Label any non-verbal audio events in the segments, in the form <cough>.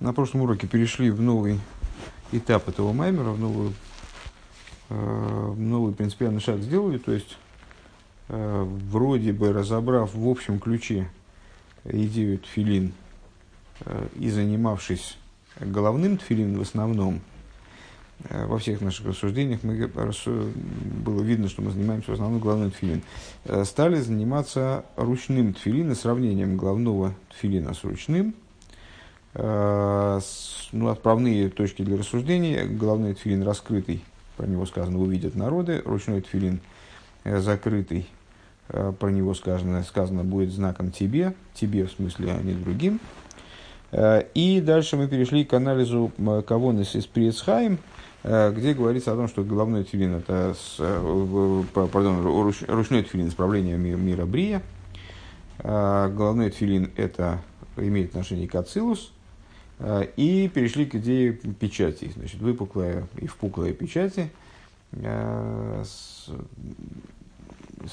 на прошлом уроке перешли в новый этап этого маймера, в новую, э, новый принципиальный шаг сделали, то есть э, вроде бы разобрав в общем ключе идею тфилин э, и занимавшись головным тфилин в основном, э, во всех наших рассуждениях мы, было видно, что мы занимаемся в основном головным тфилин. Э, стали заниматься ручным тфилин и сравнением головного тфилина с ручным – ну, отправные точки для рассуждений. Головной тфилин раскрытый, про него сказано, увидят народы. Ручной тфилин э, закрытый, э, про него сказано, сказано будет знаком тебе, тебе в смысле, а не другим. И дальше мы перешли к анализу Кавонес из Приецхайм, где говорится о том, что головной тфилин это, пардон, ручной тфилин исправление мира, мира Брия, головной тфилин это имеет отношение к Ацилус, Э, и перешли к идее печати, значит, выпуклая и впуклая печати. Э,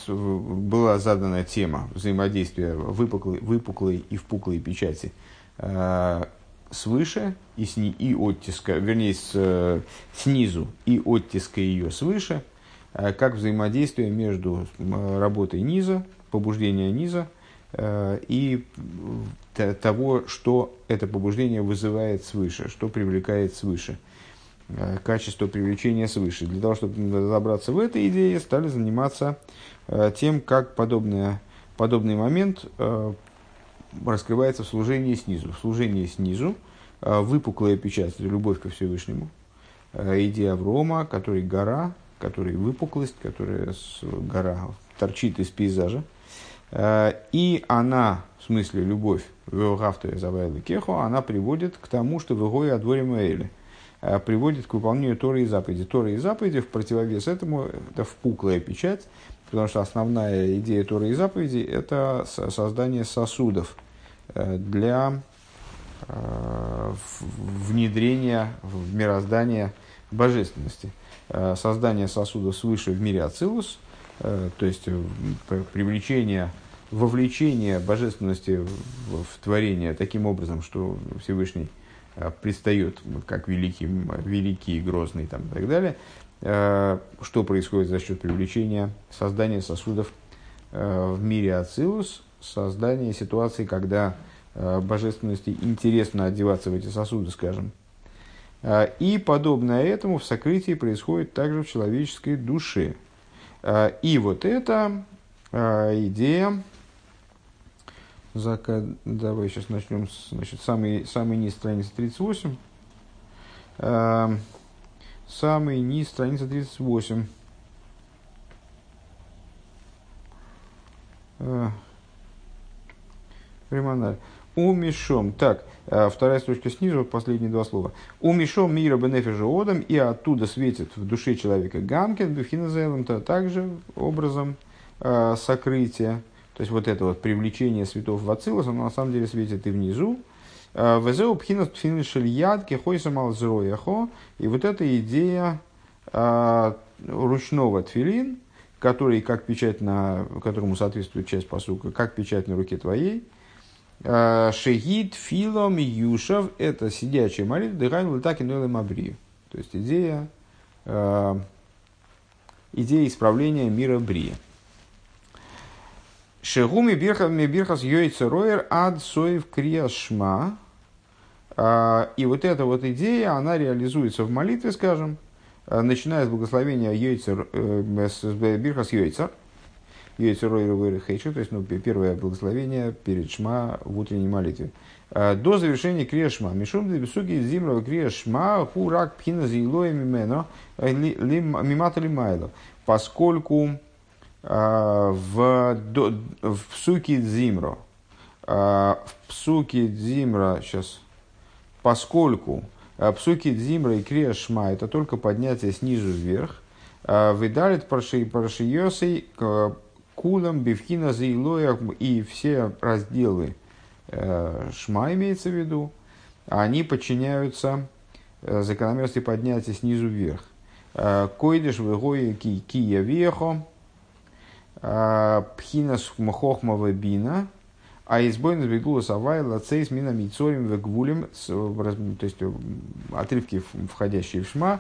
была задана тема взаимодействия выпуклой, выпуклой и впуклой печати э, свыше и, сни, и оттиска, вернее, с, снизу и оттиска ее свыше, как взаимодействие между работой низа, побуждения низа и того, что это побуждение вызывает свыше, что привлекает свыше, э, качество привлечения свыше. Для того, чтобы разобраться в этой идее, стали заниматься э, тем, как подобное, подобный момент э, раскрывается в служении снизу. В служении снизу выпуклая печать – это любовь ко Всевышнему. Идея Аврома, который гора, который выпуклость, которая гора торчит из пейзажа. И она смысле любовь Кехо, она приводит к тому, что в Игое Адворим Эйли э, приводит к выполнению Торы и заповеди. Торы и заповеди в противовес этому это впуклая печать, потому что основная идея Торы и заповеди это создание сосудов э, для э, внедрения в мироздание божественности. Создание сосудов свыше в мире Ацилус, то есть привлечение вовлечение божественности в, в творение таким образом, что Всевышний э, предстает как великий, великий, грозный там, и так далее, э, что происходит за счет привлечения создания сосудов э, в мире Ацилус, создание ситуации, когда божественности интересно одеваться в эти сосуды, скажем. И подобное этому в сокрытии происходит также в человеческой душе. И вот эта идея Зака, давай сейчас начнем с значит, самый, самый низ страницы 38. Э, самый низ страница 38. Э, Умешом. Так, э, вторая строчка снизу, последние два слова. Умешом мира бенефежа одам, и оттуда светит в душе человека гамкен, бифхиназелом, то также образом э, сокрытия. То есть вот это вот привлечение святов в Ацилус, оно на самом деле светит и внизу. А, Везеу пхинас пфиншельяд кехойсамал зрояхо. И вот эта идея а, ручного тфилин, который, как печать на, которому соответствует часть посука, как печать на руке твоей, Шегид филом юшав – это сидячая молитва, дыхайн летаки нойлем абрию. То есть идея, идея исправления мира брия. Шегуми бирхас йойца роер ад соев криашма. А, и вот эта вот идея, она реализуется в молитве, скажем, начиная с благословения йойцер, э, бирхас йойцер, хейчу, то есть ну, первое благословение перед шма в утренней молитве. А, до завершения криашма. Мишум де бесуги зимрова криашма хурак пхина зилоя мимено э, мимата лимайло. Поскольку а, в, в псуке Дзимро, а, в псуке Дзимра, сейчас, поскольку псуки Дзимра и Крия Шма это только поднятие снизу вверх, выдалит парашиосей кулам бифхина заилоя и все разделы Шма имеется в виду, они подчиняются закономерности поднятия снизу вверх. Койдеш вегои кия вехо, Пхинас хохмава бина, А избойн сбегула савай лацейс мина мицорим вегвулем, то есть отрывки, входящие в шма,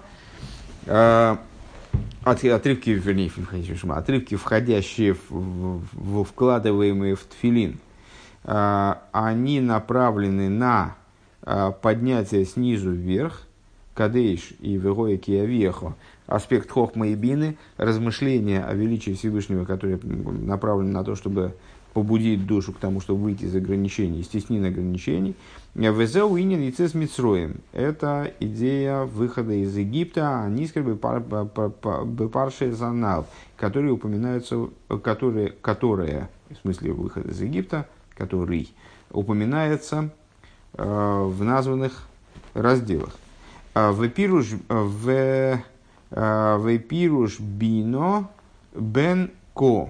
отрывки, вернее, входящие в шма, отрывки, входящие в, в, вкладываемые в тфилин, они направлены на поднятие снизу вверх, кадейш и вегоя киавехо, аспект хохма и бины, размышления о величии Всевышнего, которые направлены на то, чтобы побудить душу к тому, чтобы выйти из ограничений, из теснин ограничений. Везеу инин и цес митсроем. Это идея выхода из Египта, а низкер бепарше занал, которые упоминаются, которые, которые, в смысле выхода из Египта, который упоминается э, в названных разделах. В пируш, в, в пируш бино бен ко.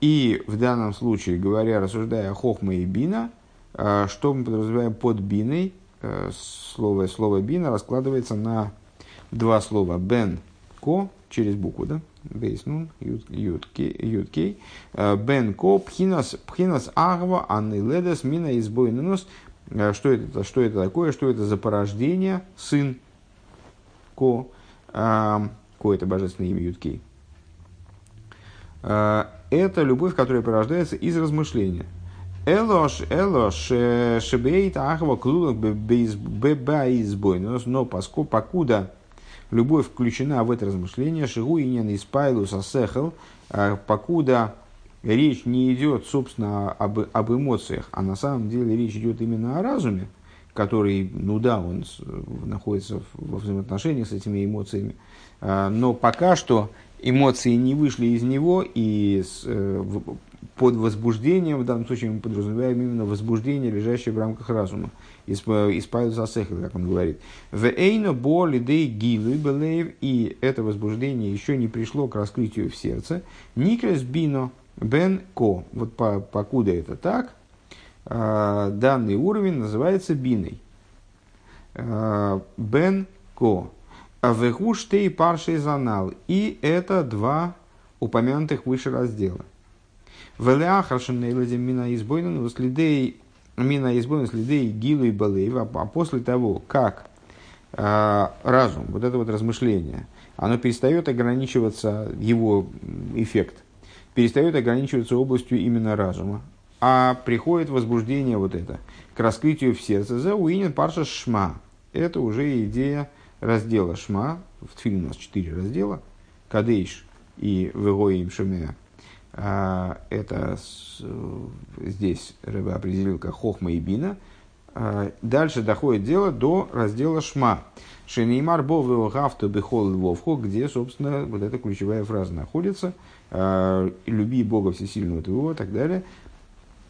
И в данном случае, говоря, рассуждая о хохма и бина, а, что мы подразумеваем под биной, э, слово, слово бина раскладывается на два слова бен ко через букву, да? Бейс нун, ют кей. А, бен ко пхинас, пхинас агва анны ледес мина избой нос. Что это, что это такое? Что это за порождение? Сын ко. Ко это божественное имя Юткей это любовь, которая порождается из размышления. Элош, элош, шебейт ахва клулок бебаизбой. Но поскольку, покуда любовь включена в это размышление, шигу и не испайлус асехал, а покуда речь не идет, собственно, об, об эмоциях, а на самом деле речь идет именно о разуме, который, ну да, он находится во взаимоотношениях с этими эмоциями, но пока что эмоции не вышли из него, и с, э, под возбуждением, в данном случае мы подразумеваем именно возбуждение, лежащее в рамках разума, исправил засехал, как он говорит. В эйно боли дей гилы белеев, и это возбуждение еще не пришло к раскрытию в сердце. Никрес бино бен ко. Вот по, покуда это так, э, данный уровень называется биной. Э, бен ко. Вегуштей паршей занал. И это два упомянутых выше раздела. Велеахашен нейлазим мина избойнен следей мина избойнен следей гилу и балеев. А после того, как э, разум, вот это вот размышление, оно перестает ограничиваться, его эффект, перестает ограничиваться областью именно разума, а приходит возбуждение вот это, к раскрытию в сердце. За уинен парша шма. Это уже идея раздела Шма, в Тфиле у нас четыре раздела, Кадейш и Вегоим Шумея, а, это здесь Рэбе определил как Хохма и Бина. А, дальше доходит дело до раздела Шма. Шенеймар Бову Гафту Бехол Львовхо, где, собственно, вот эта ключевая фраза находится. А, Люби Бога Всесильного твоего и так далее.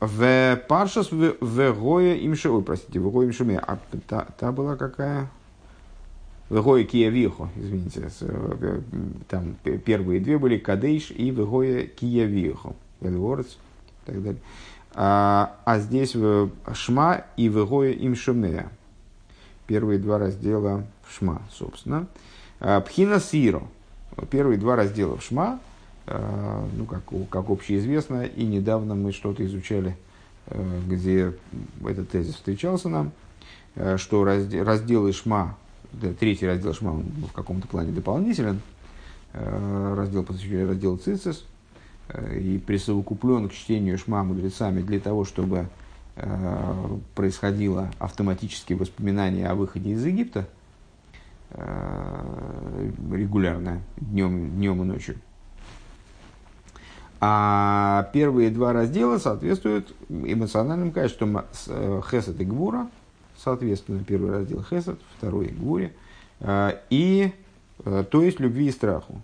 В Паршас в Гоя имше, ой, простите, в Гоя имшуме. А та, та была какая? Вегоя Киявихо, извините, э, там первые две были Кадейш и Вегоя Киявихо, Эльворец и так далее. А, а здесь Шма и Вегоя Имшумея. Первые два раздела Шма, собственно. А, Пхина Сиро. Первые два раздела Шма, а, ну, как, как общеизвестно, и недавно мы что-то изучали, э, где этот тезис встречался нам, э, что разделы Шма третий раздел Шма в каком-то плане дополнителен, э, раздел, посвященный разделу Цицис, э, и присовокуплен к чтению Шма мудрецами для того, чтобы э, происходило автоматические воспоминания о выходе из Египта регулярно, днем, днем и ночью. А первые два раздела соответствуют эмоциональным качествам Хесед и Гвура – соответственно, первый раздел Хесед, второй Гуре, а, и, э, то есть, любви и страху.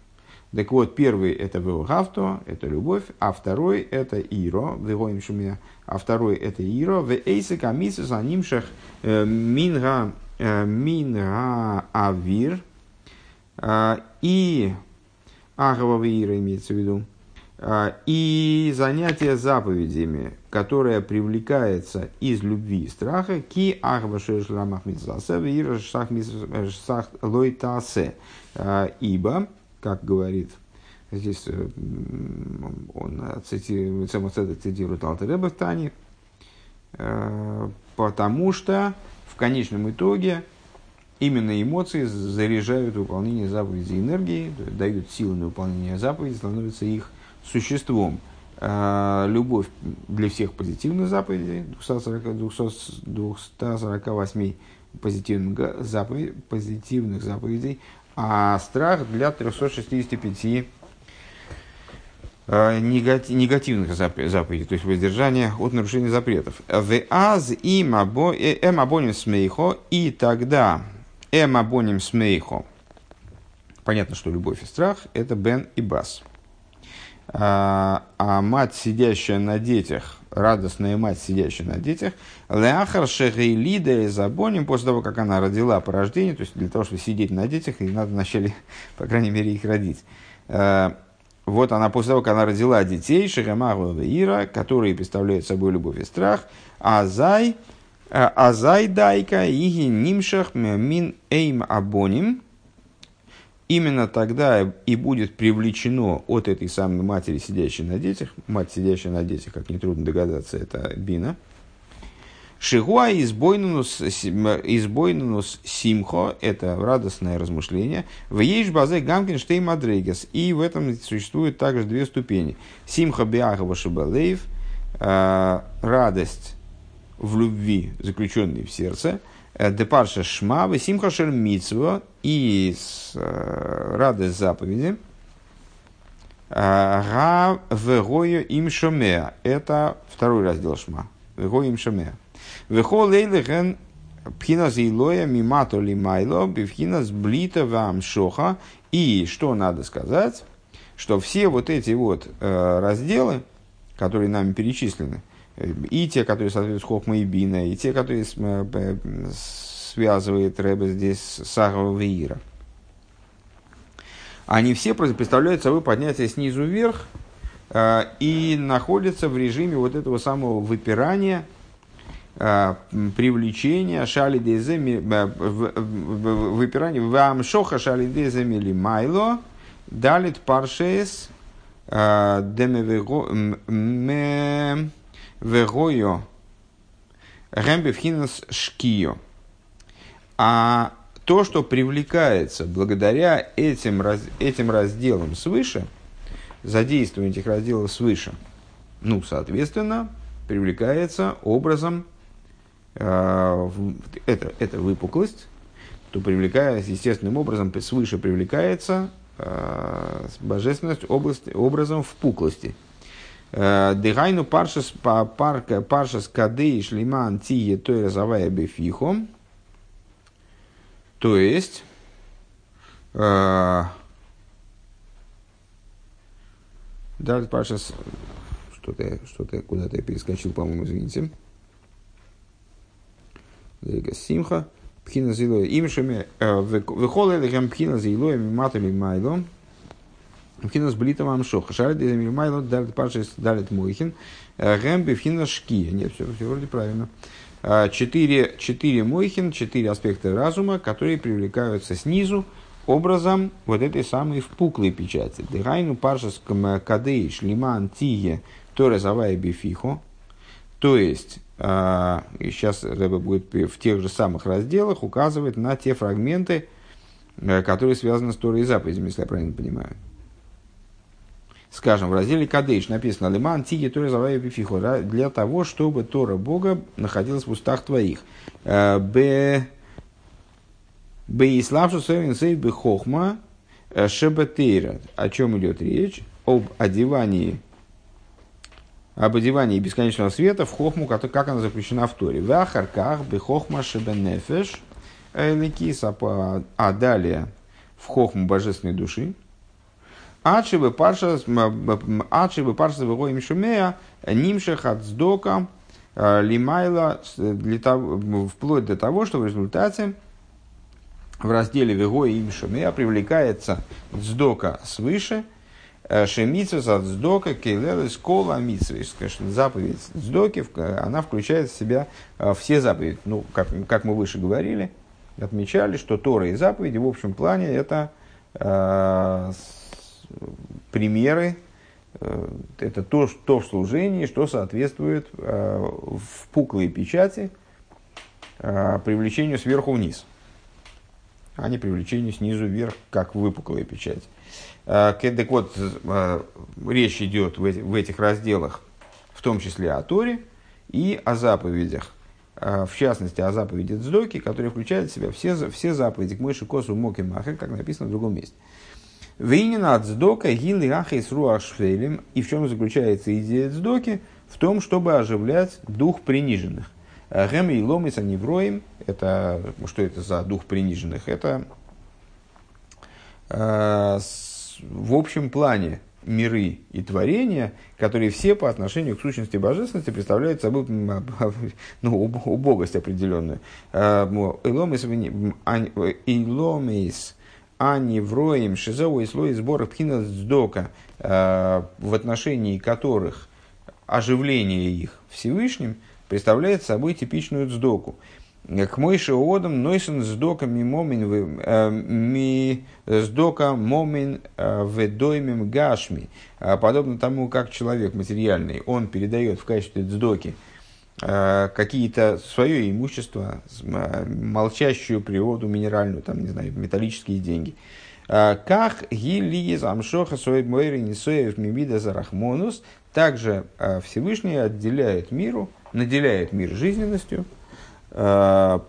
Так вот, первый это Веогавто, это любовь, а второй это Иро, Вегоим Шумия, а второй это Иро, в Эйсека Мисус Анимшах э, Минга э, Минга Авир, а, и Агава Ира имеется в виду, а, и занятие заповедями, которое привлекается из любви и страха, ки лойтасе, а, ибо, как говорит здесь э, он цитирует, цитирует Алтареба в Тане, потому что в конечном итоге именно эмоции заряжают выполнение заповедей энергии, дают силу на выполнение заповедей, становятся их существом. Любовь для всех позитивных заповедей, 240, 200, 248 позитивных, заповедей, позитивных заповедей, а страх для 365 э, негативных заповедей, то есть воздержания от нарушения запретов. Веаз им э, эм абоним смейхо, и тогда эм смейхо. Понятно, что любовь и страх – это бен и бас. А, а мать, сидящая на детях, радостная мать, сидящая на детях, Леахар Шехейлида и Забоним, после того, как она родила по рождению, то есть для того, чтобы сидеть на детях, и надо вначале, <laughs> по крайней мере, их родить. Э, вот она после того, как она родила детей, Шехамагова Ира, которые представляют собой любовь и страх, Азай, Азай Дайка, Иги Нимшах, Мин Эйм Абоним, именно тогда и будет привлечено от этой самой матери, сидящей на детях, мать, сидящая на детях, как нетрудно догадаться, это Бина, Шигуа избойнунус, избойнунус симхо – это радостное размышление. В ейш базе гамкин штей мадрегес. И в этом существует также две ступени. Симха биахова шибалеев – радость в любви, заключенной в сердце – Э, Депарша Шма, Весимха Митсва и э, радость заповеди. Га вегою им шомеа. Это второй раздел Шма. Вегою им шомеа. Вехо лейлихен пхинас илоя мимато лимайло бифхинас блита вам шоха. И что надо сказать, что все вот эти вот э, разделы, которые нами перечислены, и те, которые соответствуют Хохма и Бина, и те, которые связывает Рэбе здесь с Веира. Они все представляют собой поднятие снизу вверх э, и находятся в режиме вот этого самого выпирания, э, привлечения шали деземи, э, выпирания вам шоха шали деземи ли майло, далит паршес демевего Вегойо Гэмбевхинас Шкио. А то, что привлекается благодаря этим, раз, этим разделам свыше, задействование этих разделов свыше, ну, соответственно, привлекается образом, э, это, это выпуклость, то привлекается естественным образом свыше привлекается э, божественность область, образом впуклости – Дыгайну паршас парка паршас кадей шлиман тие той разовая бефихом. То есть, э, Далит паршас что-то что-то куда-то перескочил, по-моему, извините. Симха. Пхина зилоя имшами. Э, Выхолы лихем пхина зилоя миматами майлом. Вхинас блитом амшоха. Шарит майло далит паршис далит мойхин. Гэм бифхина шки. Нет, все, все вроде правильно. А, четыре, четыре мойхин, четыре аспекта разума, которые привлекаются снизу образом вот этой самой впуклой печати. Дыхайну паршис кадей шлиман тие торе бифихо. То есть, и сейчас Рэбе будет в тех же самых разделах указывать на те фрагменты, э, которые связаны с Торой и заповедями, если я правильно понимаю скажем, в разделе Кадыш написано «Лиман тиги Тора завая бифиху» для того, чтобы Тора Бога находилась в устах твоих. Э, б Б Иславшу Севин Сейв Б Хохма э, Шебетейра. О чем идет речь? Об одевании об одевании бесконечного света в хохму, как она запрещена в Торе. В Ахарках бехохма шебенефеш ликиса, а далее в хохму божественной души, Ачивы парша, парша выгоим шумея, нимших от сдока, э, лимайла, для того, вплоть до того, что в результате в разделе Вего и им шумея привлекается сдока свыше, э, Шемитсва за дздока кейлелес кола митсва. Заповедь дздоки, она включает в себя э, все заповеди. Ну, как, как мы выше говорили, отмечали, что Тора и заповеди в общем плане это примеры это то, то в служении, что соответствует в пуклой печати привлечению сверху вниз, а не привлечению снизу вверх, как выпуклая печать. Так вот, речь идет в этих разделах в том числе о Торе и о заповедях. В частности, о заповеди Цдоки, которые включают в себя все, все заповеди к мыши, косу, моки, махер, как написано в другом месте. Вейнина Цдока, гилы, ахейс, руашфелем. И в чем заключается идея Цдоки? В том, чтобы оживлять дух приниженных. Гэм и ломис аневроим, это, что это за дух приниженных? Это э, в общем плане миры и творения, которые все по отношению к сущности божественности представляют собой ну, убогость определенную. А, ани вроем шизову и слой сбора пхина сдока, а, в отношении которых оживление их Всевышним представляет собой типичную сдоку. К Мойше Одам Нойсен сдока ми момин э, ми сдока момин э, ведоймим гашми. Подобно тому, как человек материальный, он передает в качестве сдоки э, какие-то свое имущество, молчащую природу минеральную, там, не знаю, металлические деньги. Как гилиез амшоха соебмойри несоев мимида зарахмонус, также Всевышний отделяет миру, наделяет мир жизненностью – Э,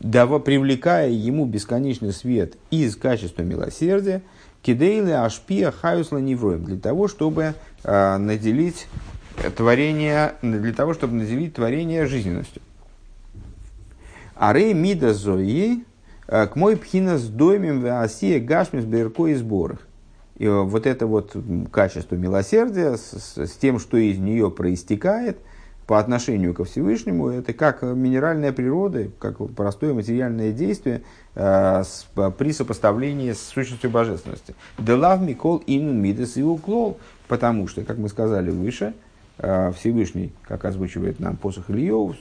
привлекая ему бесконечный свет из качества милосердия, кидейлы ашпия хаюсла невроем, для того, чтобы э, наделить творение, для того, чтобы наделить творение жизненностью. Арей мида зои э, к мой пхина с доймем в асия гашмис берко и сборах. И вот это вот качество милосердия с, с тем, что из нее проистекает – по отношению ко Всевышнему, это как минеральная природа, как простое материальное действие э, с, при сопоставлении с сущностью божественности. Делав Микол Ин Мидес и Уклол, потому что, как мы сказали выше, э, Всевышний, как озвучивает нам посох Ильев,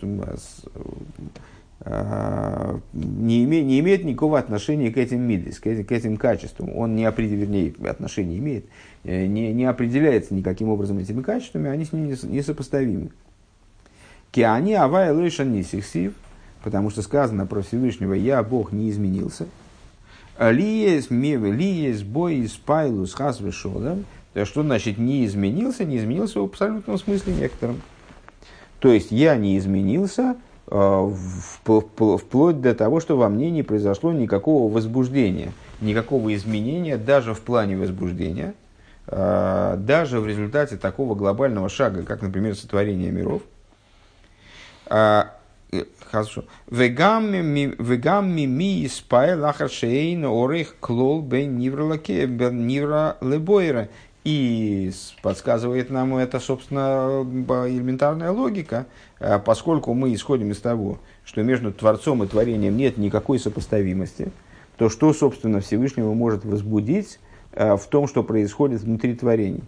э, не, име, не имеет никакого отношения к этим мидес, к этим, к этим качествам. Он не определяет, вернее, отношения имеет, э, не, не определяется никаким образом этими качествами, они с ним несопоставимы. Киани авай лыша нисихсив, потому что сказано про Всевышнего «Я, Бог, не изменился». Лиес меве, лиес бой из пайлус хас вешодам. Что значит не изменился? Не изменился в абсолютном смысле некоторым. То есть я не изменился э, вплоть до того, что во мне не произошло никакого возбуждения, никакого изменения даже в плане возбуждения, э, даже в результате такого глобального шага, как, например, сотворение миров – а, э, хорошо. И подсказывает нам это, собственно, элементарная логика, а, поскольку мы исходим из того, что между Творцом и Творением нет никакой сопоставимости, то что, собственно, Всевышнего может возбудить а, в том, что происходит внутри творений?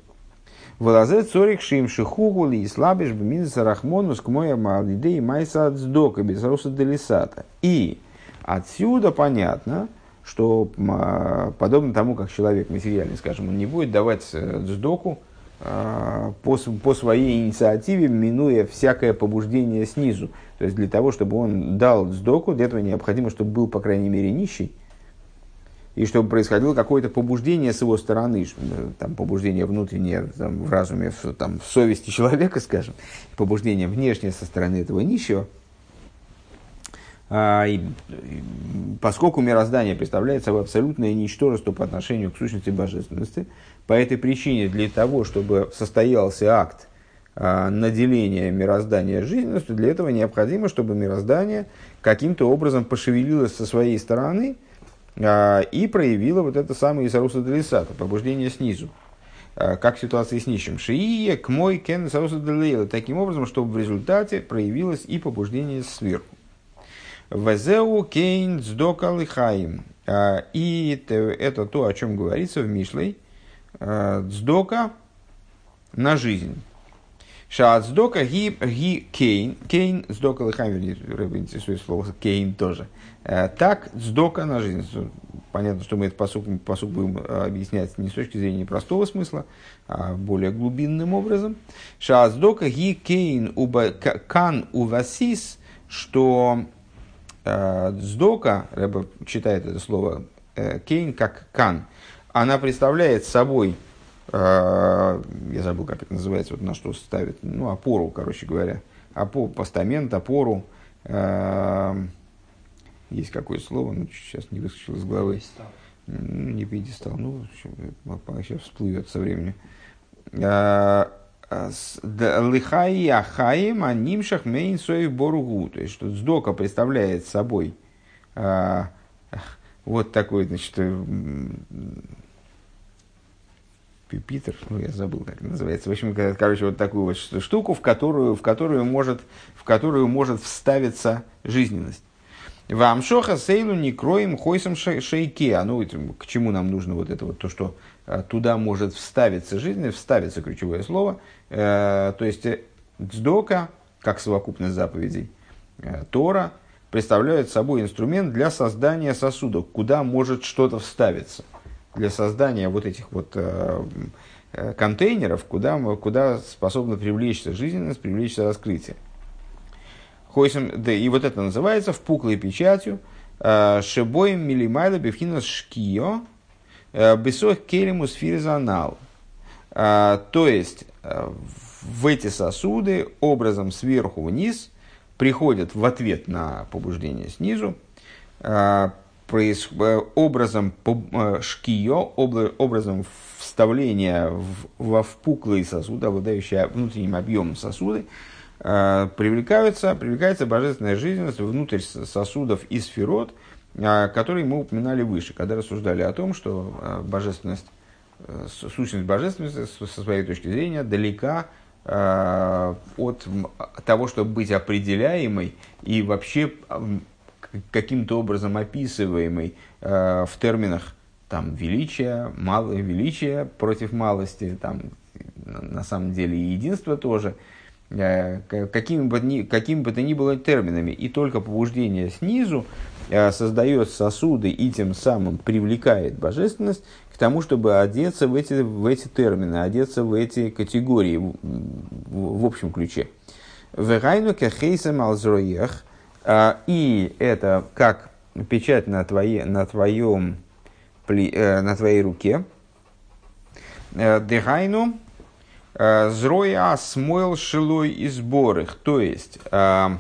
Вылазе цорик шим шихугули и слабиш бминса рахмонус к моя малидей майса отсдока безроса делисата. И отсюда понятно, что а, подобно тому, как человек материальный, скажем, он не будет давать сдоку а, по, по своей инициативе, минуя всякое побуждение снизу. То есть для того, чтобы он дал сдоку, для этого необходимо, чтобы был, по крайней мере, нищий, и чтобы происходило какое-то побуждение с его стороны, там, побуждение внутреннее там, в разуме, в, там, в совести человека, скажем, побуждение внешнее со стороны этого нищего. А, и, поскольку мироздание представляет собой абсолютное ничтожество по отношению к сущности божественности, по этой причине для того, чтобы состоялся акт а, наделения мироздания жизненностью, для этого необходимо, чтобы мироздание каким-то образом пошевелилось со своей стороны – а, и проявила вот это самое Исаруса Делисата, побуждение снизу. Как ситуация с нищим. Шиие к мой кен Делисата. Таким образом, чтобы в результате проявилось и побуждение сверху. Везеу кейн сдока лихаим. А, и это то, о чем говорится в Мишлей. Сдока на жизнь. Шаат сдока ги, ги кейн. Кейн, сдока лыхами, рыба интересует слово кейн тоже. Э, так, сдока на жизнь. Понятно, что мы этот посук, посук будем объяснять не с точки зрения простого смысла, а более глубинным образом. Шаат сдока ги кейн уба, кан увасис, что э, сдока, рыба читает это слово э, кейн как кан, она представляет собой Э, я забыл, как это называется, вот на что ставит, ну, опору, короче говоря, опору, постамент, опору, э, есть какое слово, ну, сейчас не выскочил из головы. Ну, не пьедестал, ну, сейчас всплывет со временем. Э, Лыхаи ахаим анимшах мейн соев боругу. То есть, что сдока представляет собой вот такой, значит, Питер, ну я забыл, как называется. В общем, короче, вот такую вот штуку, в которую, в которую, может, в которую может вставиться жизненность. Вам шоха сейлу не кроем хойсом шейке. А ну, к чему нам нужно вот это вот, то, что а, туда может вставиться жизненность, вставится ключевое слово. Э, то есть, дздока, как совокупность заповедей, э, Тора, представляет собой инструмент для создания сосудов, куда может что-то вставиться для создания вот этих вот э, э, контейнеров, куда, куда способна привлечься жизненность, привлечься раскрытие. Хойсим, да, и вот это называется впуклой печатью э, шебоем милимайла бифхинас шкио бесох келимус фирзанал. То есть в эти сосуды образом сверху вниз приходят в ответ на побуждение снизу проис... Э, образом э, шкио, образом вставления во впуклые сосуды, обладающие внутренним объемом сосуды, э, привлекаются, привлекается божественная жизненность внутрь сосудов и сферот, которые мы упоминали выше, когда рассуждали о том, что божественность, сущность божественности со своей точки зрения далека от того, чтобы быть определяемой и вообще каким-то образом описываемый э, в терминах там, величия, малое величие против малости, там, на самом деле и единство тоже, э, какими, бы ни, какими бы то ни было терминами. И только побуждение снизу э, создает сосуды и тем самым привлекает божественность к тому, чтобы одеться в эти, в эти термины, одеться в эти категории в, в, общем ключе. Вегайну кехейсам алзроех – а, и это как печать на, твоей, на, твоем, э, на твоей руке. Э, Дехайну э, зроя смойл шилой и сборых. То есть, а,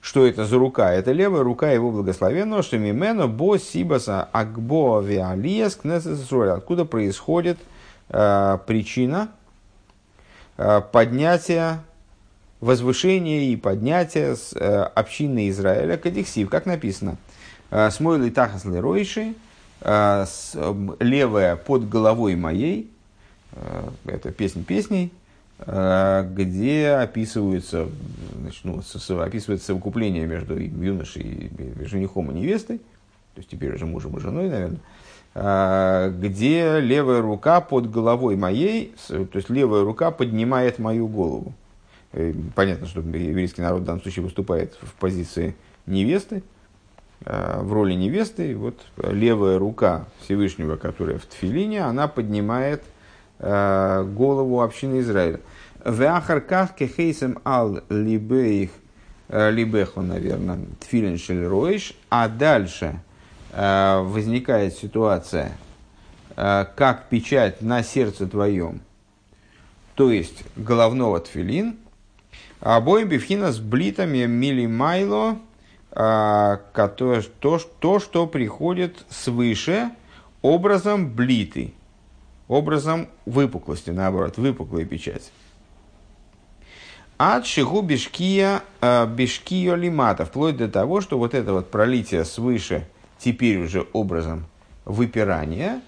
что это за рука? Это левая рука его благословенного, что мимено бо сибаса агбо виалиес кнесесроль. Откуда происходит причина поднятия возвышение и поднятие с, э, общины Израиля кадиксив, как написано. «Э, Смойл и тахас леройши, э, левая под головой моей, э, это песня песней, где описываются, значит, ну, описывается совокупление между юношей и женихом и невестой, то есть теперь уже мужем и женой, наверное, где левая рука под головой моей, то есть левая рука поднимает мою голову. Э, понятно, что еврейский народ в данном случае выступает в позиции невесты, э, в роли невесты. Вот левая рука Всевышнего, которая в Тфилине, она поднимает э, голову общины Израиля. В Ахарках кехейсем ал либеих либеху, наверное, тфилин шельроиш, а дальше возникает ситуация, как печать на сердце твоем, то есть головного тфилин – Обоим бифхина с блитами милимайло, а, то, что приходит свыше образом блиты, образом выпуклости, наоборот, выпуклая печать. От шигу бешкия, а, бешкио лимата, вплоть до того, что вот это вот пролитие свыше, теперь уже образом выпирания,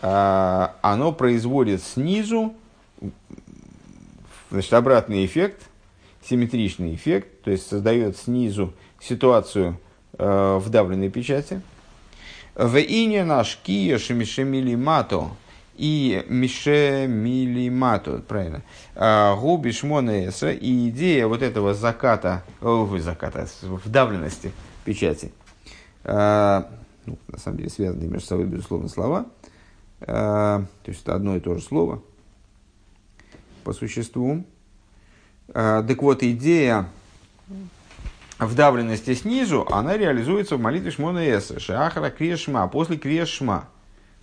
а, оно производит снизу значит, обратный эффект – симметричный эффект, то есть создает снизу ситуацию э, вдавленной печати. В ине наш кия шемишемили мато, и Мише Милимату, правильно, а, Губи Шмонеса, и идея вот этого заката, о, заката, вдавленности печати, а, ну, на самом деле связанные между собой, безусловно, слова, а, то есть это одно и то же слово по существу. Так вот, идея вдавленности снизу, она реализуется в молитве Шмона Эса, Шахара Крешма, после Крешма.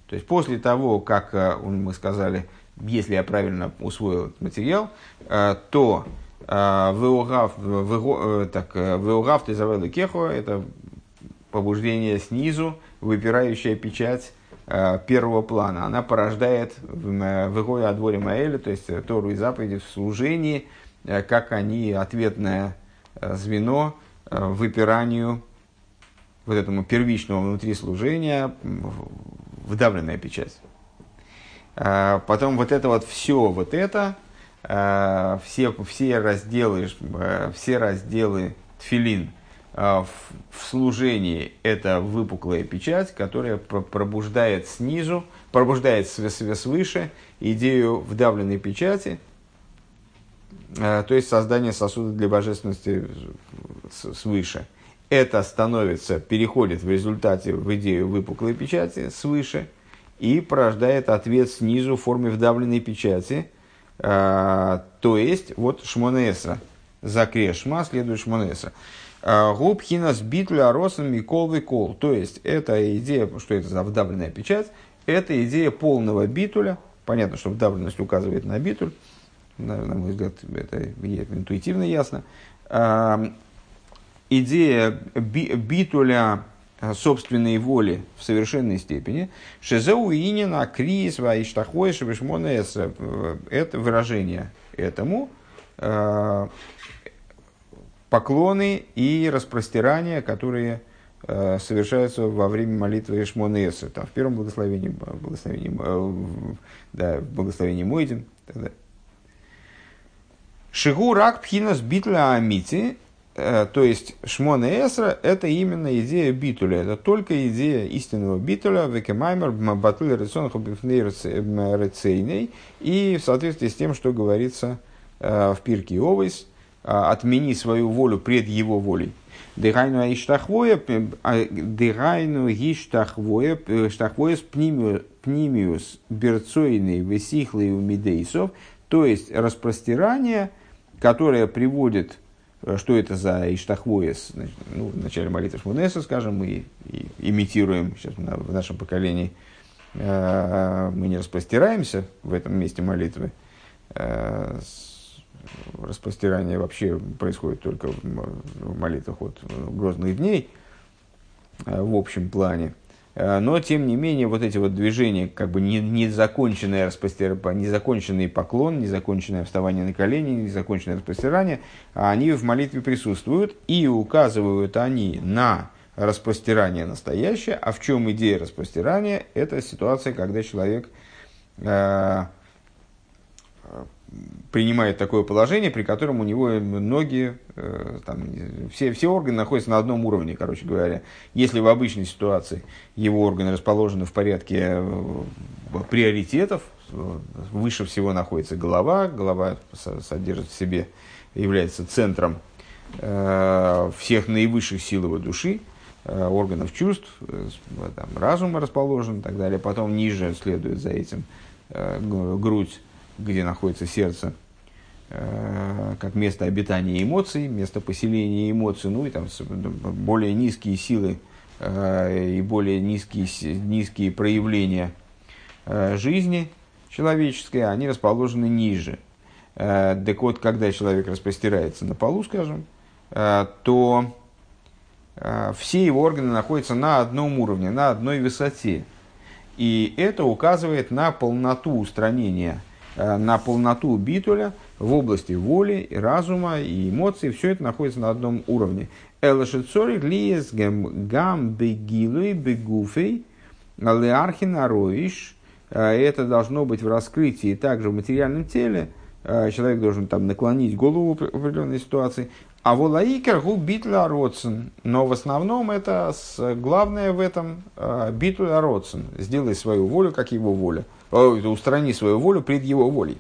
То есть после того, как э, мы сказали, если я правильно усвоил этот материал, э, то э, Веогав Тезавелы Кехо – это побуждение снизу, выпирающая печать первого плана. Она порождает в Игое Адворе Маэля, то есть Тору и заповеди в служении, как они ответное звено выпиранию вот этому первичному внутри служения вдавленная печать. А, потом вот это вот все, вот это, а, все, все разделы, а, все разделы тфилин в, служении – это выпуклая печать, которая пробуждает снизу, пробуждает свыше идею вдавленной печати, то есть создание сосуда для божественности свыше – это становится, переходит в результате в идею выпуклой печати свыше и порождает ответ снизу в форме вдавленной печати, а, то есть вот шмонеса, за крешма следует шмонеса. А, Губхина с битля росом микол кол. То есть, это идея, что это за вдавленная печать, это идея полного битуля. Понятно, что вдавленность указывает на битуль. На, на мой взгляд, это интуитивно ясно. Идея битуля э, собственной воли в совершенной степени. Шезеу инина крис ваиштахой шевишмонес. Э, это выражение этому э, поклоны и распростирания, которые совершаются во время молитвы Шмонеса. Там в первом благословении, благословении, да, благословении Мойдин. Шигу рак пхинас битля амити то есть Шмона Эсра – это именно идея битуля, это только идея истинного битуля, векемаймер, батуль рационных рецейней, и в соответствии с тем, что говорится э, в пирке Овейс, э, отмени свою волю пред его волей. Дыгайну иштахвоя, дыгайну иштахвоя, штахвоя пнимиус берцойный весихлый умидейсов, то есть распростирание, которое приводит Э, что это за Иштахвоес? Ну, в начале молитвы Шмунеса, скажем, мы имитируем сейчас в нашем поколении. Э, мы не распростираемся в этом месте молитвы. Э, распростирание вообще происходит только в молитвах от грозных дней в общем плане. Э, но, тем не менее, вот эти вот движения, как бы незаконченное, распостир... незаконченный поклон, незаконченное вставание на колени, незаконченное распростирание, они в молитве присутствуют и указывают они на распростирание настоящее. А в чем идея распростирания? Это ситуация, когда человек э, принимает такое положение, при котором у него ноги, э, там, все, все органы находятся на одном уровне, короче говоря. Если в обычной ситуации его органы расположены в порядке э, приоритетов, выше всего находится голова, голова содержит в себе, является центром э, всех наивысших сил его души, органов чувств, там, разума расположен и так далее. Потом ниже следует за этим грудь, где находится сердце, Э, как место обитания эмоций, место поселения эмоций, ну и там более низкие силы э, и более низкие, низкие проявления э, жизни человеческой, они расположены ниже. Так вот, когда человек распростирается на полу, скажем, то все его органы находятся на одном уровне, на одной высоте. И это указывает на полноту устранения, на полноту битуля – в области воли, разума и эмоций, все это находится на одном уровне. Элашицорик лиес гам бегуфей леархина роиш. Э, это должно быть в раскрытии также в материальном теле. Э, человек должен там наклонить голову в определенной ситуации. А волаикер гу битля родсен. Но в основном это главное в этом э, битля родсен. Сделай свою волю, как его воля. О, устрани свою волю пред его волей.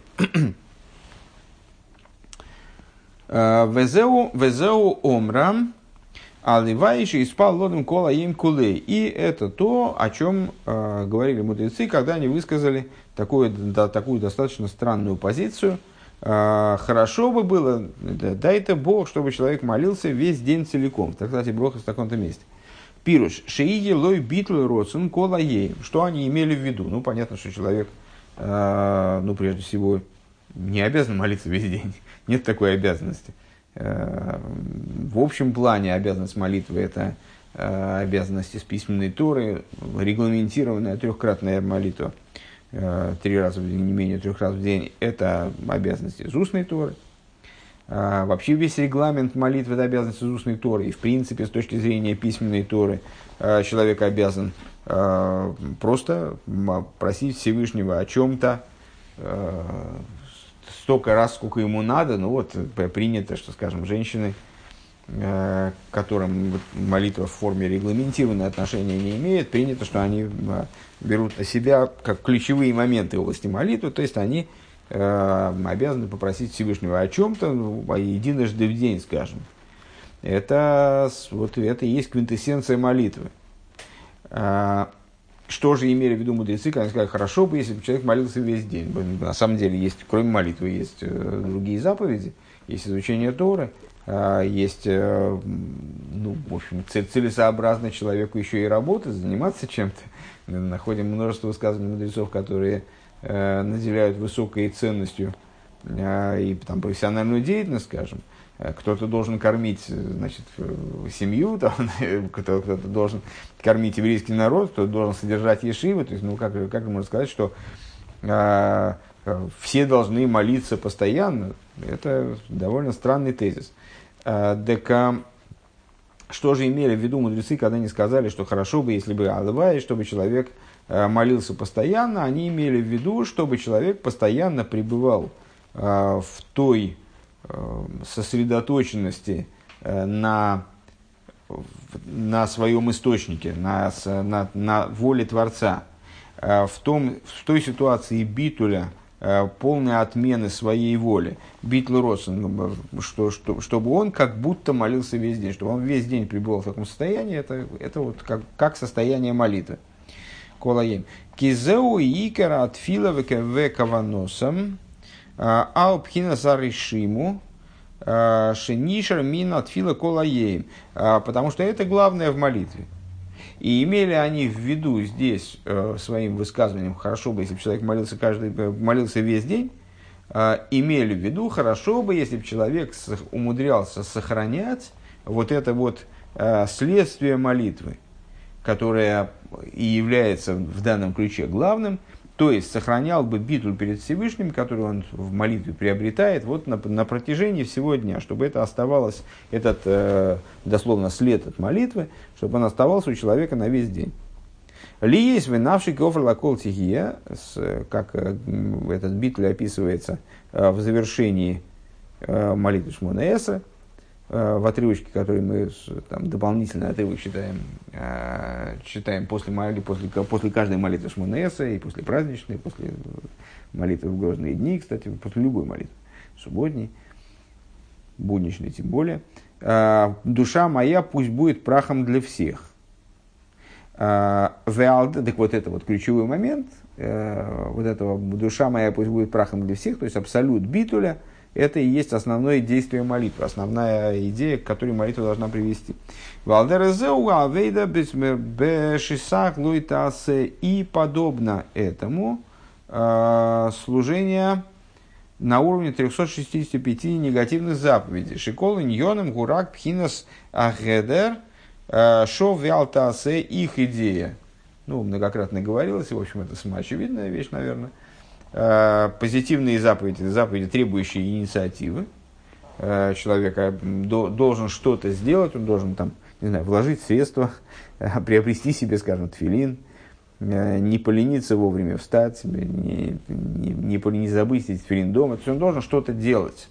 Э, везеу, везеу омрам, аливаиши испал лодом кола им кулей. И это то, о чем э, говорили мудрецы, когда они высказали такую, да, такую достаточно странную позицию – а, хорошо бы было, дай это Бог, чтобы человек молился весь день целиком. Так, кстати, Бог в таком-то месте. Пируш, шеиги лой битл роцин кола ей. Что они имели в виду? Ну, понятно, что человек, э, ну, прежде всего, не обязан молиться весь день. <laughs> Нет такой обязанности. Э, в общем плане обязанность молитвы – это э, обязанность из письменной Торы, регламентированная трехкратная молитва – Э, три раза в день, не менее трех раз в день, это обязанность из устной Торы. А вообще весь регламент молитвы – это обязанность из устной Торы. И в принципе, с точки зрения письменной Торы, э, человек обязан э, просто просить Всевышнего о чем-то столько раз, сколько ему надо. Ну вот принято, что, скажем, женщины – которым молитва в форме регламентированной отношения не имеет, принято, что они берут на себя как ключевые моменты области молитвы, то есть они обязаны попросить Всевышнего о чем-то, ну, единожды в день, скажем. Это, вот, это и есть квинтэссенция молитвы. Что же имели в виду мудрецы, когда сказали, хорошо бы, если бы человек молился весь день. На самом деле, есть, кроме молитвы, есть другие заповеди, есть изучение Торы, есть, э, ну, в общем, целесообразно человеку еще и работать, заниматься чем-то. Находим множество высказываний мудрецов, которые э, наделяют высокой ценностью э, и там, профессиональную деятельность, скажем. Кто-то должен кормить значит, семью, <laughs> кто-то, должен кормить еврейский народ, кто-то должен содержать ешивы. То есть, ну, как, как можно сказать, что э, все должны молиться постоянно. Это довольно странный тезис. Э, что же имели в виду мудрецы, когда они сказали, что хорошо бы, если бы Алвай, чтобы человек э, молился постоянно, они имели в виду, чтобы человек постоянно пребывал э, в той сосредоточенности на, на своем источнике, на, на, на воле Творца, в, том, в той ситуации битуля, Э, полной отмены своей воли. Битл Росен, ну, что, что, чтобы он как будто молился весь день, чтобы он весь день пребывал в таком состоянии, это, это вот как, как состояние молитвы. Колаем. Кизеу икера от фила векаваносам, а, алпхина заришиму, шенишер мин от фила колаем. Потому что это главное в молитве. И имели они в виду здесь э, своим высказыванием, хорошо бы, если бы человек молился, каждый, э, молился весь день, э, имели в виду, хорошо бы, если бы человек умудрялся сохранять вот это вот следствие молитвы, которое и является в данном ключе главным – то есть сохранял бы битву перед Всевышним, которую он в молитве приобретает, вот на, на протяжении всего дня, чтобы это оставалось, этот э, дословно след от молитвы, чтобы он оставался у человека на весь день. Ли есть винавший кофр лакол тихия, как э, этот битве описывается э, в завершении э, молитвы Шмона в отрывочке, который мы там, дополнительный отрывок читаем, э, читаем после, молитвы, после, после каждой молитвы Шмонеса и после праздничной, после молитвы в грозные дни, кстати, после любой молитвы, субботней, будничной тем более. Э, Душа моя пусть будет прахом для всех. Так вот это вот ключевой момент, вот этого душа моя пусть будет прахом для всех, то есть абсолют битуля – это и есть основное действие молитвы, основная идея, к которой молитва должна привести. И подобно этому э, служение на уровне 365 негативных заповедей. Шикол иньоном гурак пхинас ахедер э, шов вялтасе их идея. Ну, многократно говорилось, в общем, это самоочевидная вещь, наверное позитивные заповеди, заповеди, требующие инициативы. Э, человек э, должен что-то сделать, он должен там, не знаю, вложить средства, <laughs> приобрести себе, скажем, тфилин, не полениться вовремя встать, не, не, не, не забыть эти тфилин дома. То есть он должен что-то делать.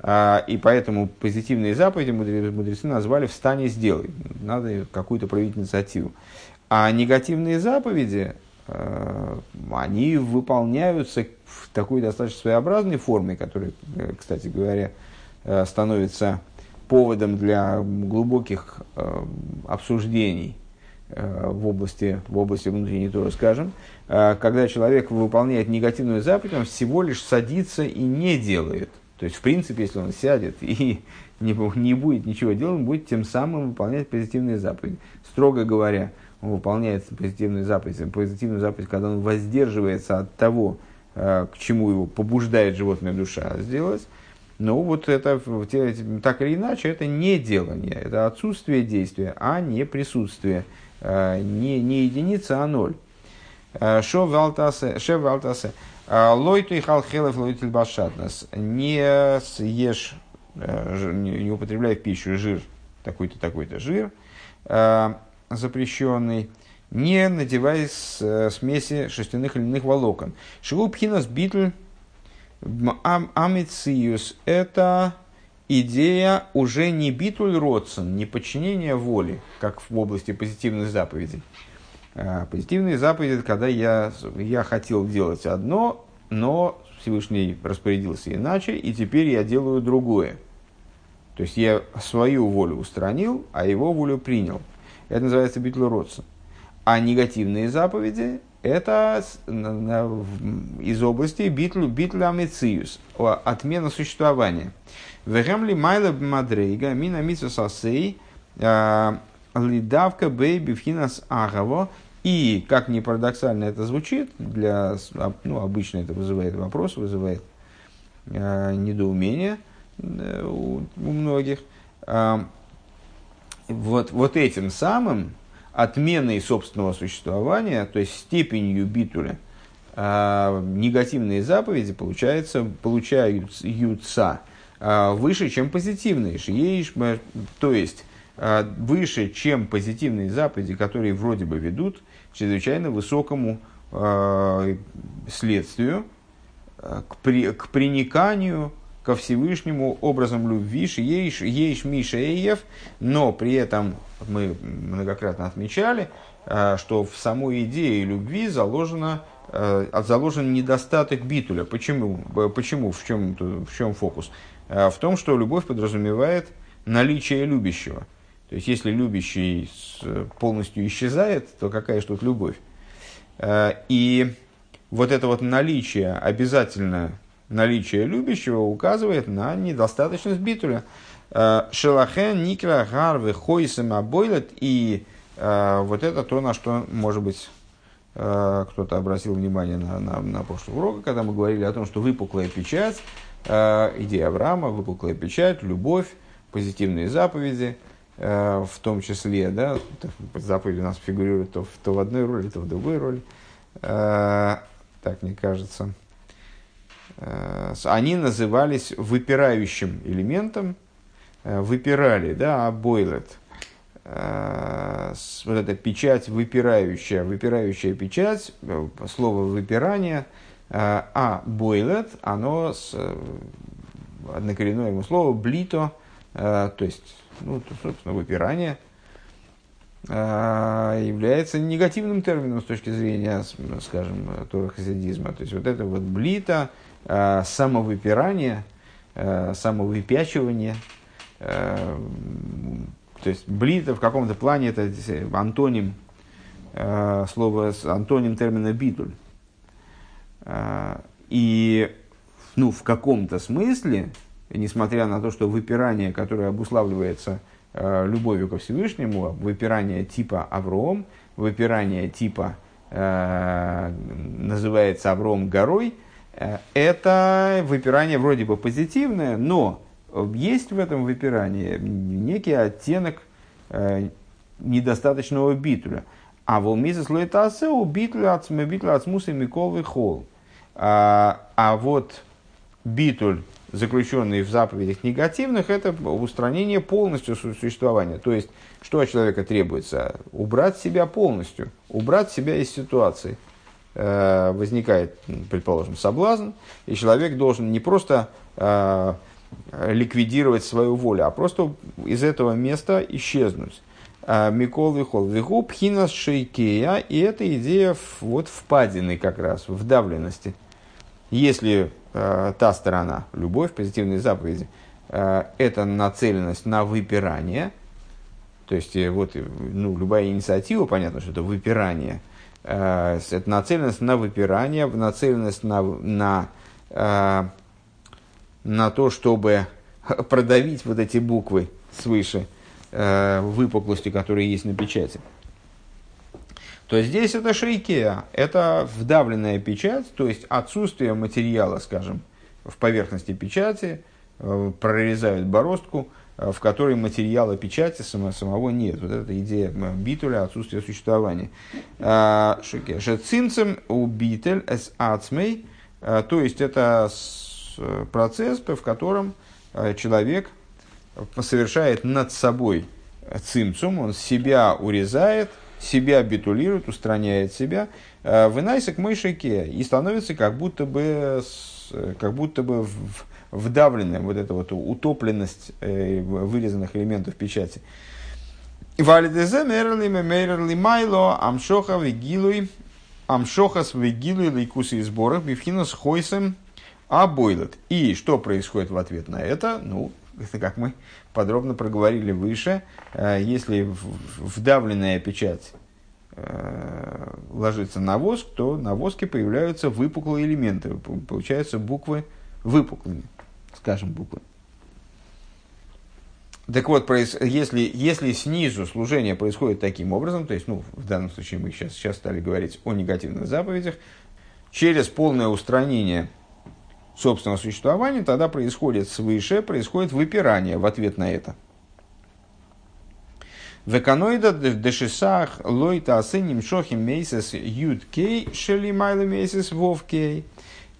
А, и поэтому позитивные заповеди мудрецы назвали «встань и сделай». Надо какую-то проявить инициативу. А негативные заповеди, они выполняются в такой достаточно своеобразной форме, которая, э, кстати говоря, э, становится поводом для глубоких э, обсуждений в области, в области внутренней Торы, скажем, когда человек выполняет негативную заповедь, он всего лишь садится и не делает – то есть, в принципе, если он сядет и <laughs> не, не будет ничего делать, он будет тем самым выполнять позитивные заповеди. Строго говоря, он выполняет позитивные заповеди. Позитивную заповедь, когда он воздерживается от того, э, к чему его побуждает животная душа сделать. Но вот это, так или иначе, это не делание, это отсутствие действия, а не присутствие. Э, не, не единица, а ноль. Э, шев валтасе. Лойту и халхелев лойтель башатнас. Не съешь, не употребляй в пищу жир, такой-то, такой-то жир, запрещенный, не надевай э, смеси шерстяных или иных волокон. Шилупхинас битль амициус – это идея уже не битуль родсон, не подчинение воли, как в области позитивных заповедей, а, позитивные заповеди – когда я, я хотел делать одно, но Всевышний распорядился иначе, и теперь я делаю другое. То есть я свою волю устранил, а его волю принял. Это называется битлуродсон. А негативные заповеди – это из области битл, битля мециус, отмена существования. Вегемли майла мадрейга мина митсус асей а, лидавка бейби вхинас агаво и, как ни парадоксально это звучит, для, ну, обычно это вызывает вопрос, вызывает э, недоумение э, у, у многих. Вот, вот этим самым отменой собственного существования, то есть степенью битуля, э, негативные заповеди получается, получаются э, выше, чем позитивные. То есть э, выше, чем позитивные заповеди, которые вроде бы ведут чрезвычайно высокому следствию, к, при, к приниканию ко Всевышнему образом любви, ейш, Миша Эйев, но при этом мы многократно отмечали, э, что в самой идее любви заложено, э, заложен недостаток битуля. Почему? Почему? В чем, в чем фокус? В том, что любовь подразумевает наличие любящего – то есть, если любящий полностью исчезает, то какая же тут любовь? Э, и вот это вот наличие, обязательно наличие любящего указывает на недостаточность битуля. Э, Шелахен, Никра, Гарвы, Хойсем, Абойлет. И э, вот это то, на что, может быть, кто-то обратил внимание на, на, на прошлый урок, когда мы говорили о том, что выпуклая печать, идея Авраама, выпуклая печать, любовь, позитивные заповеди – Э, в том числе, да, заповеди у нас фигурируют то, то в одной роли, то в другой роли, э, так мне кажется, э, они назывались выпирающим элементом, выпирали, да, а бойлет, вот эта печать выпирающая, выпирающая печать, слово выпирание, а бойлет, оно с однокоренное ему слово блито, то есть ну, собственно, выпирание, является негативным термином с точки зрения, скажем, торохасидизма. То есть вот это вот блита, а, самовыпирание, а, самовыпячивание, то есть блита в каком-то плане это антоним слова, антоним термина битуль. И ну, в каком-то смысле несмотря на то, что выпирание, которое обуславливается э, любовью ко Всевышнему, выпирание типа Авром, выпирание типа э, называется Авром горой, э, это выпирание вроде бы позитивное, но есть в этом выпирании некий оттенок э, недостаточного битуля. А волмиза слоитасе у битуля от смуса микол холл. А, а вот битуль заключенные в заповедях негативных, это устранение полностью существования. То есть, что от человека требуется? Убрать себя полностью, убрать себя из ситуации. Э, возникает, предположим, соблазн, и человек должен не просто э, ликвидировать свою волю, а просто из этого места исчезнуть. Микол Вихол Виху Пхинас Шейкея, и эта идея вот впадины как раз, вдавленности. Если э, та сторона, любовь, позитивные заповеди, э, это нацеленность на выпирание, то есть э, вот ну, любая инициатива, понятно, что это выпирание, э, это нацеленность на выпирание, нацеленность на, на, э, на то, чтобы <laughs> продавить вот эти буквы свыше – э, выпуклости, которые есть на печати. То здесь это шейкея, это вдавленная печать, то есть отсутствие материала, скажем, в поверхности печати, э, прорезают бороздку, э, в которой материала печати само, самого нет. Вот эта идея э, битуля, отсутствие существования. Шецинцем у битель с ацмей, то есть это процесс, в котором человек совершает над собой цимцум, он себя урезает, себя битулирует, устраняет себя, э, вынайся к мышике и становится как будто бы, как будто бы вдавленным, вот эта вот утопленность э, вырезанных элементов печати. Валидезе мерли мерли майло амшоха вегилуй амшохас вегилуй лейкусы и сборах бифхинас хойсем абойлет. И что происходит в ответ на это? Ну, это как мы подробно проговорили выше, э, если вдавленная печать э, ложится на воск, то на воске появляются выпуклые элементы, получаются буквы выпуклыми, скажем, буквы. Так вот, если, если снизу служение происходит таким образом, то есть, ну, в данном случае мы сейчас, сейчас стали говорить о негативных заповедях, через полное устранение собственного существования, тогда происходит свыше, происходит выпирание в ответ на это. Веканоида дешисах лойта асыним шохим мейсес ют кей шели майла мейсес вов кей.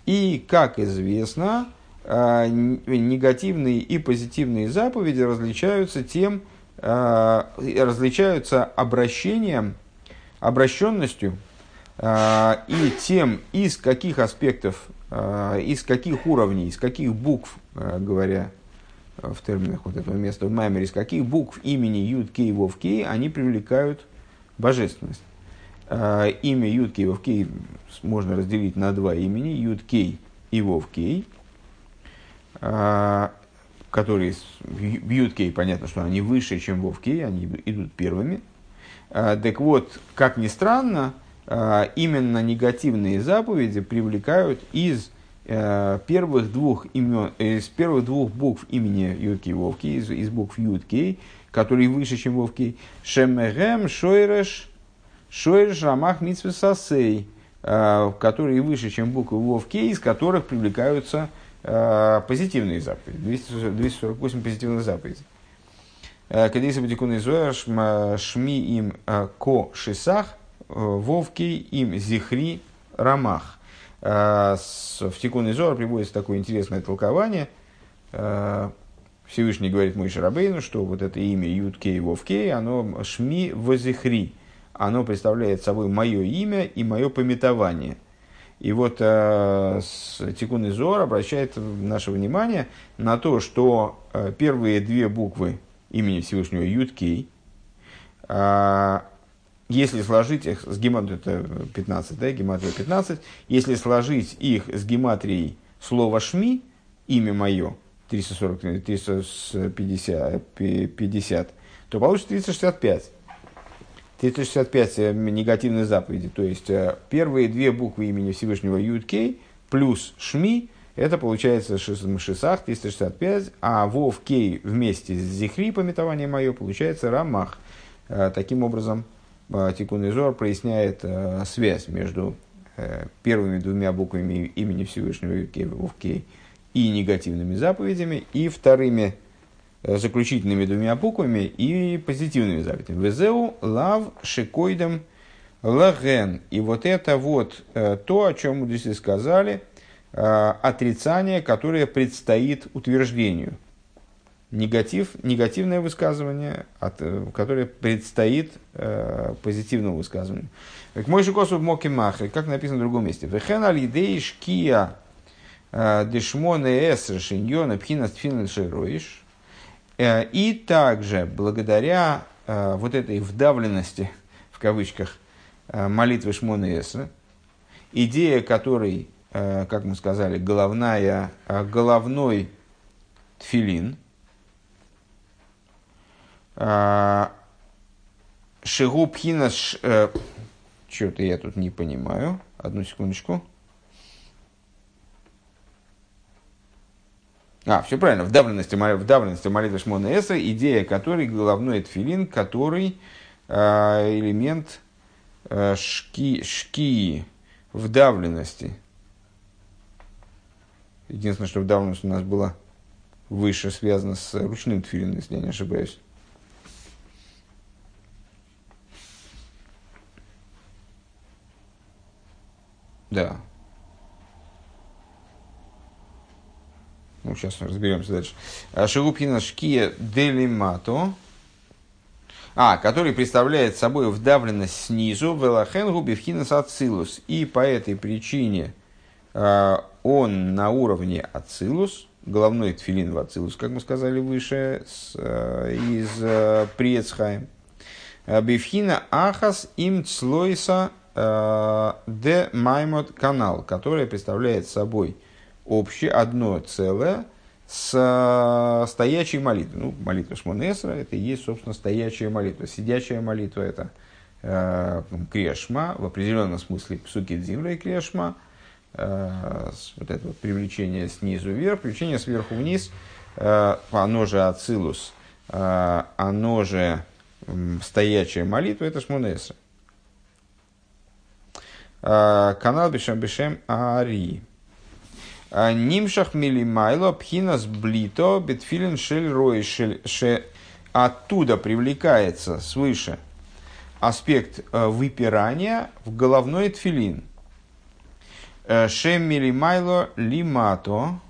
И, как известно, негативные и позитивные заповеди различаются тем, а, различаются обращением, обращенностью а, и тем, из каких аспектов из каких уровней, из каких букв, говоря в терминах вот этого места в Маймере, из каких букв имени Юд Кей Вов Кей они привлекают божественность. Имя Юд Кей Вов Кей можно разделить на два имени, Юд Кей и Вов Кей, которые в Юд Кей, понятно, что они выше, чем Вов Кей, они идут первыми. Так вот, как ни странно, а, именно негативные заповеди привлекают из первых двух имен, из первых двух букв имени Юдки Вовки, из, из букв Юдкей, которые выше, чем Вовки, Шемерем, Шойреш, Шойреш, Рамах, Митсвесасей, которые выше, чем буквы Вовки, из которых привлекаются позитивные заповеди, 248 позитивных заповедей. Когда если бы шми им ко шисах, Вовки им Зихри Рамах. В Тикун Изор приводится такое интересное толкование. Всевышний говорит мой Шарабейну, что вот это имя Юткей Вовкей, оно Шми Возихри. Оно представляет собой мое имя и мое пометование. И вот э, Тикун Изор обращает наше внимание на то, что э, первые две буквы имени Всевышнего Юткей, э, если сложить их с гематрией, это 15, да, гематрия 15, если сложить их с гематрией слова «шми», имя мое, 340, 350, 50, то получится 365. 365 э, негативные заповеди. То есть э, первые две буквы имени Всевышнего Юдкей плюс Шми, это получается Шисах 365, а Вов Кей вместе с Зихри, пометование мое, получается Рамах. Э, таким образом, Тикун Изор проясняет связь между первыми двумя буквами имени Всевышнего Вовкей и негативными заповедями, и вторыми заключительными двумя буквами и позитивными заповедями. Везеу лав шикойдам лаген. И вот это вот то, о чем мудрецы сказали, отрицание, которое предстоит утверждению – негатив, негативное высказывание, от, э, которое предстоит э, позитивному высказыванию. Как мой же косу моки махри, как написано в другом месте. Вехен алидей шкия Дешмоне эср шиньона пхинас тфинен широиш. И также благодаря вот этой вдавленности, в кавычках, молитвы Шмона Эсра, идея которой, как мы сказали, головная, головной тфилин, Шигу пхина... Что-то я тут не понимаю. Одну секундочку. А, все правильно. Вдавленности, вдавленности молитвы Шмона Эса, идея которой головной тфилин, который э, элемент э, шки, шки, вдавленности. Единственное, что вдавленность у нас была выше связана с ручным тфилином, если я не ошибаюсь. Да. Ну, сейчас разберемся дальше. А, Шигупхина шкия делимато. А, который представляет собой вдавленность снизу, велахенгу бифхинас ацилус. И по этой причине э, он на уровне ацилус, головной тфилин в ацилус, как мы сказали выше, э, из э, Приецхайм. Бифхина ахас им цлойса де Маймот канал, который представляет собой общее, одно целое с э, стоячей молитвой. Ну, молитва Шмонесра – это и есть, собственно, стоячая молитва. Сидячая молитва – это э, крешма, в определенном смысле псуки дзимра и крешма, э, вот это вот привлечение снизу вверх, привлечение сверху вниз, э, оно же ацилус, э, оно же э, стоячая молитва – это Шмонесра. Э, канал Бешем Бешем Ари. Э, Нимшах милимайло пхинас блито бетфилин шель рой ше оттуда привлекается свыше аспект э, выпирания в головной тфилин. Шем милимайло лимато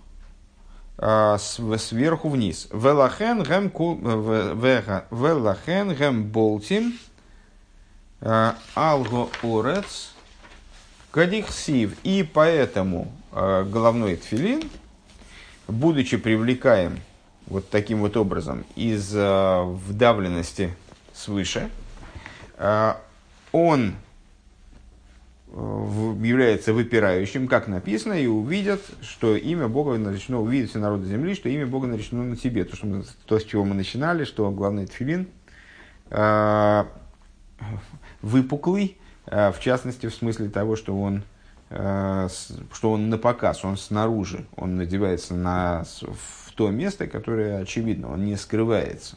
сверху вниз. Велахен гем велахен гем болтим алго орец Кадихсив. И поэтому э, головной тфилин, будучи привлекаем вот таким вот образом из э, вдавленности свыше, э, он э, является выпирающим, как написано, и увидят, что имя Бога наречено, увидят все народы земли, что имя Бога наречено на тебе. То, что мы, то с чего мы начинали, что главный тфилин э, выпуклый, Э, в частности, в смысле того, что он, э, что он на показ, он снаружи, он надевается на, в то место, которое очевидно, он не скрывается.